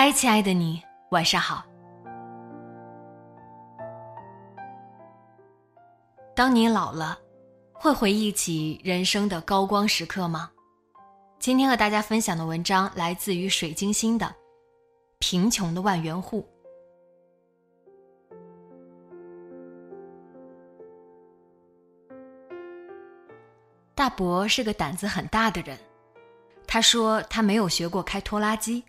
嗨，亲爱的你，晚上好。当你老了，会回忆起人生的高光时刻吗？今天和大家分享的文章来自于水晶星的《贫穷的万元户》。大伯是个胆子很大的人，他说他没有学过开拖拉机。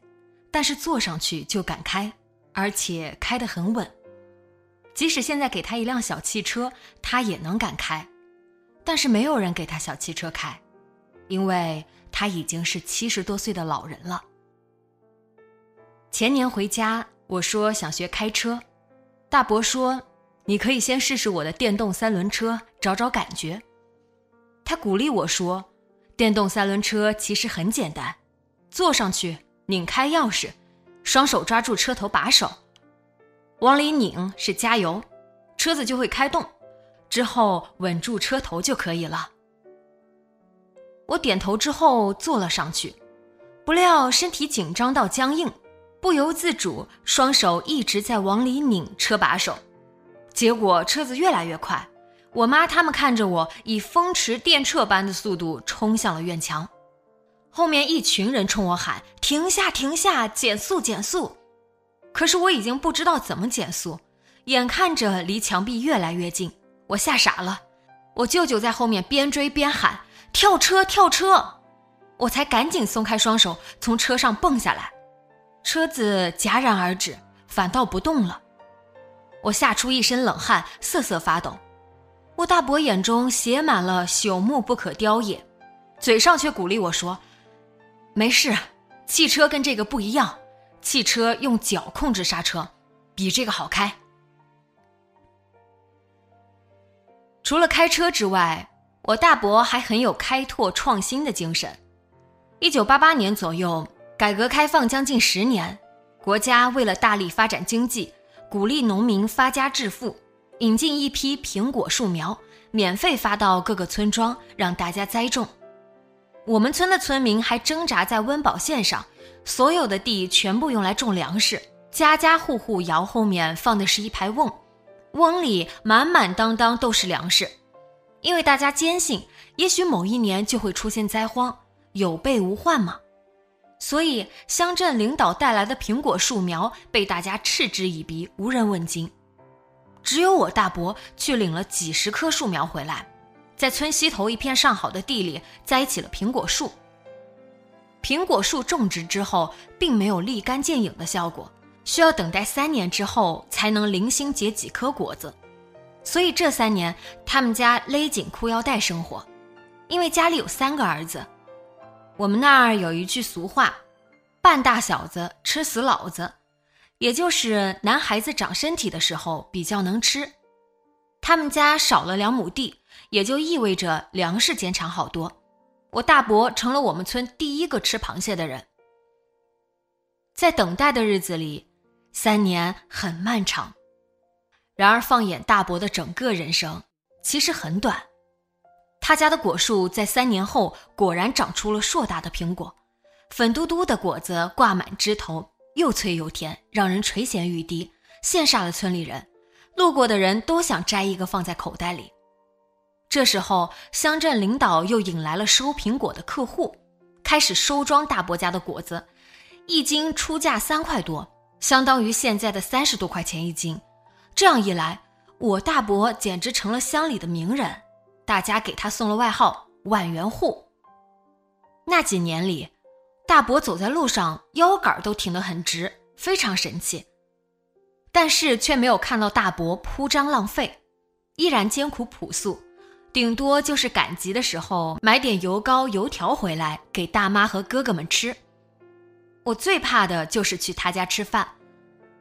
但是坐上去就敢开，而且开得很稳。即使现在给他一辆小汽车，他也能敢开。但是没有人给他小汽车开，因为他已经是七十多岁的老人了。前年回家，我说想学开车，大伯说：“你可以先试试我的电动三轮车，找找感觉。”他鼓励我说：“电动三轮车其实很简单，坐上去。”拧开钥匙，双手抓住车头把手，往里拧是加油，车子就会开动，之后稳住车头就可以了。我点头之后坐了上去，不料身体紧张到僵硬，不由自主双手一直在往里拧车把手，结果车子越来越快，我妈他们看着我以风驰电掣般的速度冲向了院墙。后面一群人冲我喊：“停下，停下，减速，减速！”可是我已经不知道怎么减速，眼看着离墙壁越来越近，我吓傻了。我舅舅在后面边追边喊：“跳车，跳车！”我才赶紧松开双手，从车上蹦下来。车子戛然而止，反倒不动了。我吓出一身冷汗，瑟瑟发抖。我大伯眼中写满了朽木不可雕也，嘴上却鼓励我说。没事，汽车跟这个不一样，汽车用脚控制刹车，比这个好开。除了开车之外，我大伯还很有开拓创新的精神。一九八八年左右，改革开放将近十年，国家为了大力发展经济，鼓励农民发家致富，引进一批苹果树苗，免费发到各个村庄，让大家栽种。我们村的村民还挣扎在温饱线上，所有的地全部用来种粮食，家家户户窑后面放的是一排瓮，瓮里满满当当都是粮食，因为大家坚信，也许某一年就会出现灾荒，有备无患嘛，所以乡镇领导带来的苹果树苗被大家嗤之以鼻，无人问津，只有我大伯去领了几十棵树苗回来。在村西头一片上好的地里栽起了苹果树。苹果树种植之后，并没有立竿见影的效果，需要等待三年之后才能零星结几颗果子。所以这三年，他们家勒紧裤腰带生活，因为家里有三个儿子。我们那儿有一句俗话：“半大小子吃死老子”，也就是男孩子长身体的时候比较能吃。他们家少了两亩地。也就意味着粮食减产好多，我大伯成了我们村第一个吃螃蟹的人。在等待的日子里，三年很漫长。然而，放眼大伯的整个人生，其实很短。他家的果树在三年后果然长出了硕大的苹果，粉嘟嘟的果子挂满枝头，又脆又甜，让人垂涎欲滴，羡煞了村里人。路过的人都想摘一个放在口袋里。这时候，乡镇领导又引来了收苹果的客户，开始收装大伯家的果子，一斤出价三块多，相当于现在的三十多块钱一斤。这样一来，我大伯简直成了乡里的名人，大家给他送了外号“万元户”。那几年里，大伯走在路上腰杆都挺得很直，非常神气。但是却没有看到大伯铺张浪费，依然艰苦朴素，顶多就是赶集的时候买点油糕、油条回来给大妈和哥哥们吃。我最怕的就是去他家吃饭，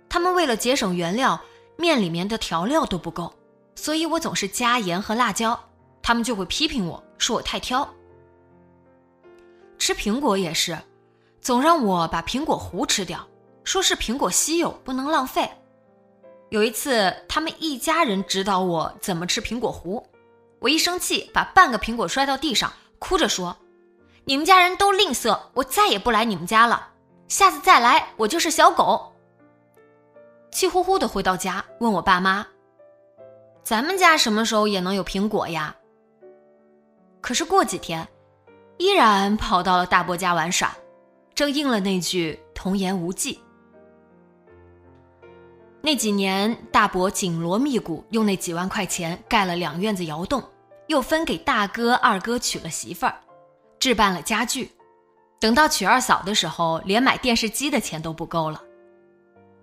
他们为了节省原料，面里面的调料都不够，所以我总是加盐和辣椒，他们就会批评我说我太挑。吃苹果也是，总让我把苹果核吃掉，说是苹果稀有不能浪费。有一次，他们一家人指导我怎么吃苹果核，我一生气，把半个苹果摔到地上，哭着说：“你们家人都吝啬，我再也不来你们家了。下次再来，我就是小狗。”气呼呼的回到家，问我爸妈：“咱们家什么时候也能有苹果呀？”可是过几天，依然跑到了大伯家玩耍，正应了那句“童言无忌”。那几年，大伯紧锣密鼓用那几万块钱盖了两院子窑洞，又分给大哥、二哥娶了媳妇儿，置办了家具。等到娶二嫂的时候，连买电视机的钱都不够了。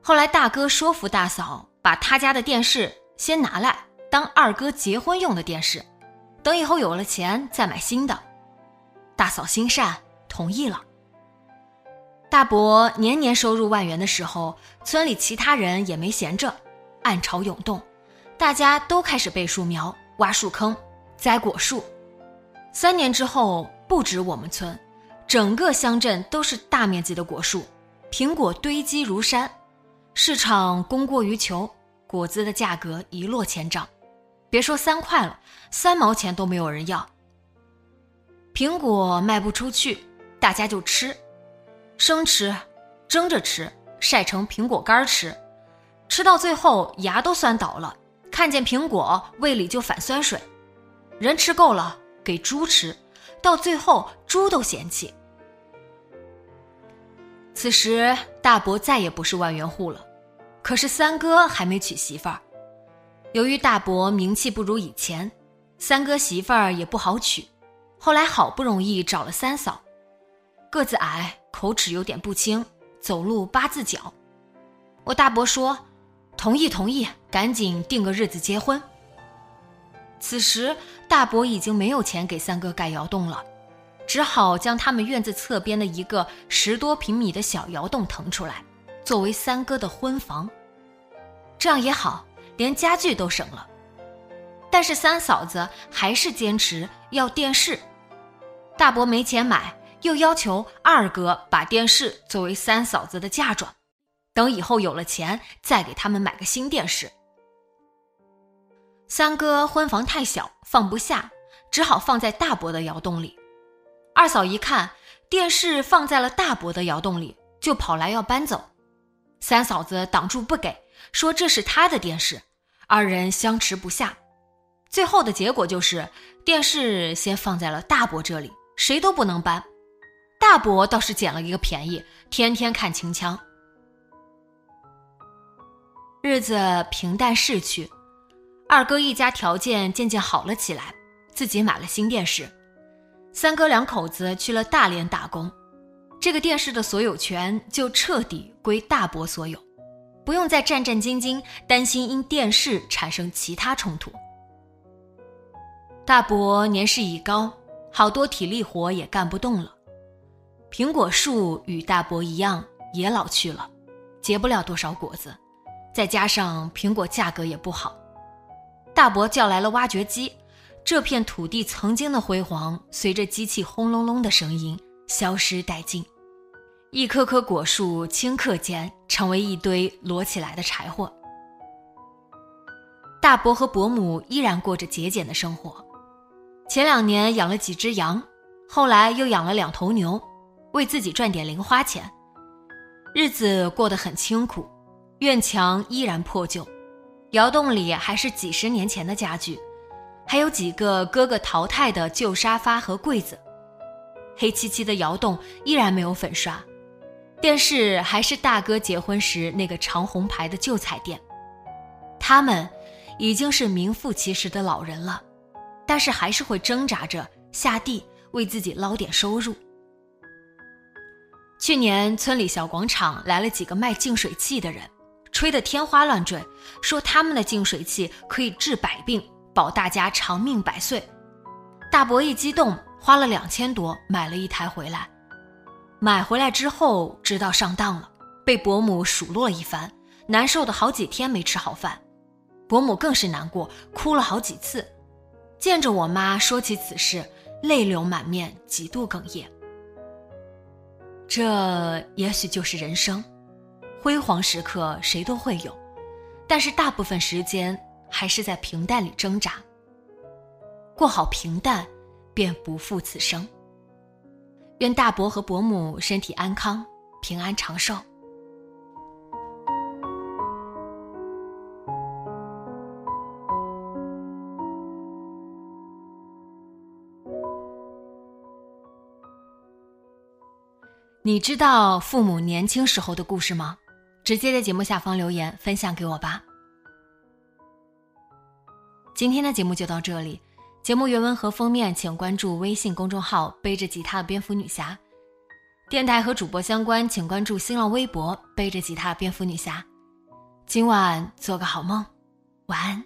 后来大哥说服大嫂，把他家的电视先拿来当二哥结婚用的电视，等以后有了钱再买新的。大嫂心善，同意了。大伯年年收入万元的时候，村里其他人也没闲着，暗潮涌动，大家都开始备树苗、挖树坑、栽果树。三年之后，不止我们村，整个乡镇都是大面积的果树，苹果堆积如山，市场供过于求，果子的价格一落千丈，别说三块了，三毛钱都没有人要。苹果卖不出去，大家就吃。生吃，蒸着吃，晒成苹果干吃，吃到最后牙都酸倒了。看见苹果，胃里就反酸水。人吃够了，给猪吃，到最后猪都嫌弃。此时大伯再也不是万元户了，可是三哥还没娶媳妇儿。由于大伯名气不如以前，三哥媳妇儿也不好娶。后来好不容易找了三嫂，个子矮。口齿有点不清，走路八字脚。我大伯说：“同意，同意，赶紧定个日子结婚。”此时大伯已经没有钱给三哥盖窑洞了，只好将他们院子侧边的一个十多平米的小窑洞腾出来，作为三哥的婚房。这样也好，连家具都省了。但是三嫂子还是坚持要电视，大伯没钱买。又要求二哥把电视作为三嫂子的嫁妆，等以后有了钱再给他们买个新电视。三哥婚房太小放不下，只好放在大伯的窑洞里。二嫂一看电视放在了大伯的窑洞里，就跑来要搬走。三嫂子挡住不给，说这是她的电视。二人相持不下，最后的结果就是电视先放在了大伯这里，谁都不能搬。大伯倒是捡了一个便宜，天天看秦腔。日子平淡逝去，二哥一家条件渐渐好了起来，自己买了新电视。三哥两口子去了大连打工，这个电视的所有权就彻底归大伯所有，不用再战战兢兢，担心因电视产生其他冲突。大伯年事已高，好多体力活也干不动了。苹果树与大伯一样也老去了，结不了多少果子，再加上苹果价格也不好，大伯叫来了挖掘机，这片土地曾经的辉煌随着机器轰隆隆的声音消失殆尽，一棵棵果树顷刻间成为一堆摞起来的柴火。大伯和伯母依然过着节俭的生活，前两年养了几只羊，后来又养了两头牛。为自己赚点零花钱，日子过得很清苦，院墙依然破旧，窑洞里还是几十年前的家具，还有几个哥哥淘汰的旧沙发和柜子。黑漆漆的窑洞依然没有粉刷，电视还是大哥结婚时那个长红牌的旧彩电。他们已经是名副其实的老人了，但是还是会挣扎着下地为自己捞点收入。去年村里小广场来了几个卖净水器的人，吹得天花乱坠，说他们的净水器可以治百病，保大家长命百岁。大伯一激动，花了两千多买了一台回来。买回来之后知道上当了，被伯母数落一番，难受的好几天没吃好饭。伯母更是难过，哭了好几次。见着我妈说起此事，泪流满面，极度哽咽。这也许就是人生，辉煌时刻谁都会有，但是大部分时间还是在平淡里挣扎。过好平淡，便不负此生。愿大伯和伯母身体安康，平安长寿。你知道父母年轻时候的故事吗？直接在节目下方留言分享给我吧。今天的节目就到这里，节目原文和封面请关注微信公众号“背着吉他的蝙蝠女侠”，电台和主播相关请关注新浪微博“背着吉他蝙蝠女侠”。今晚做个好梦，晚安。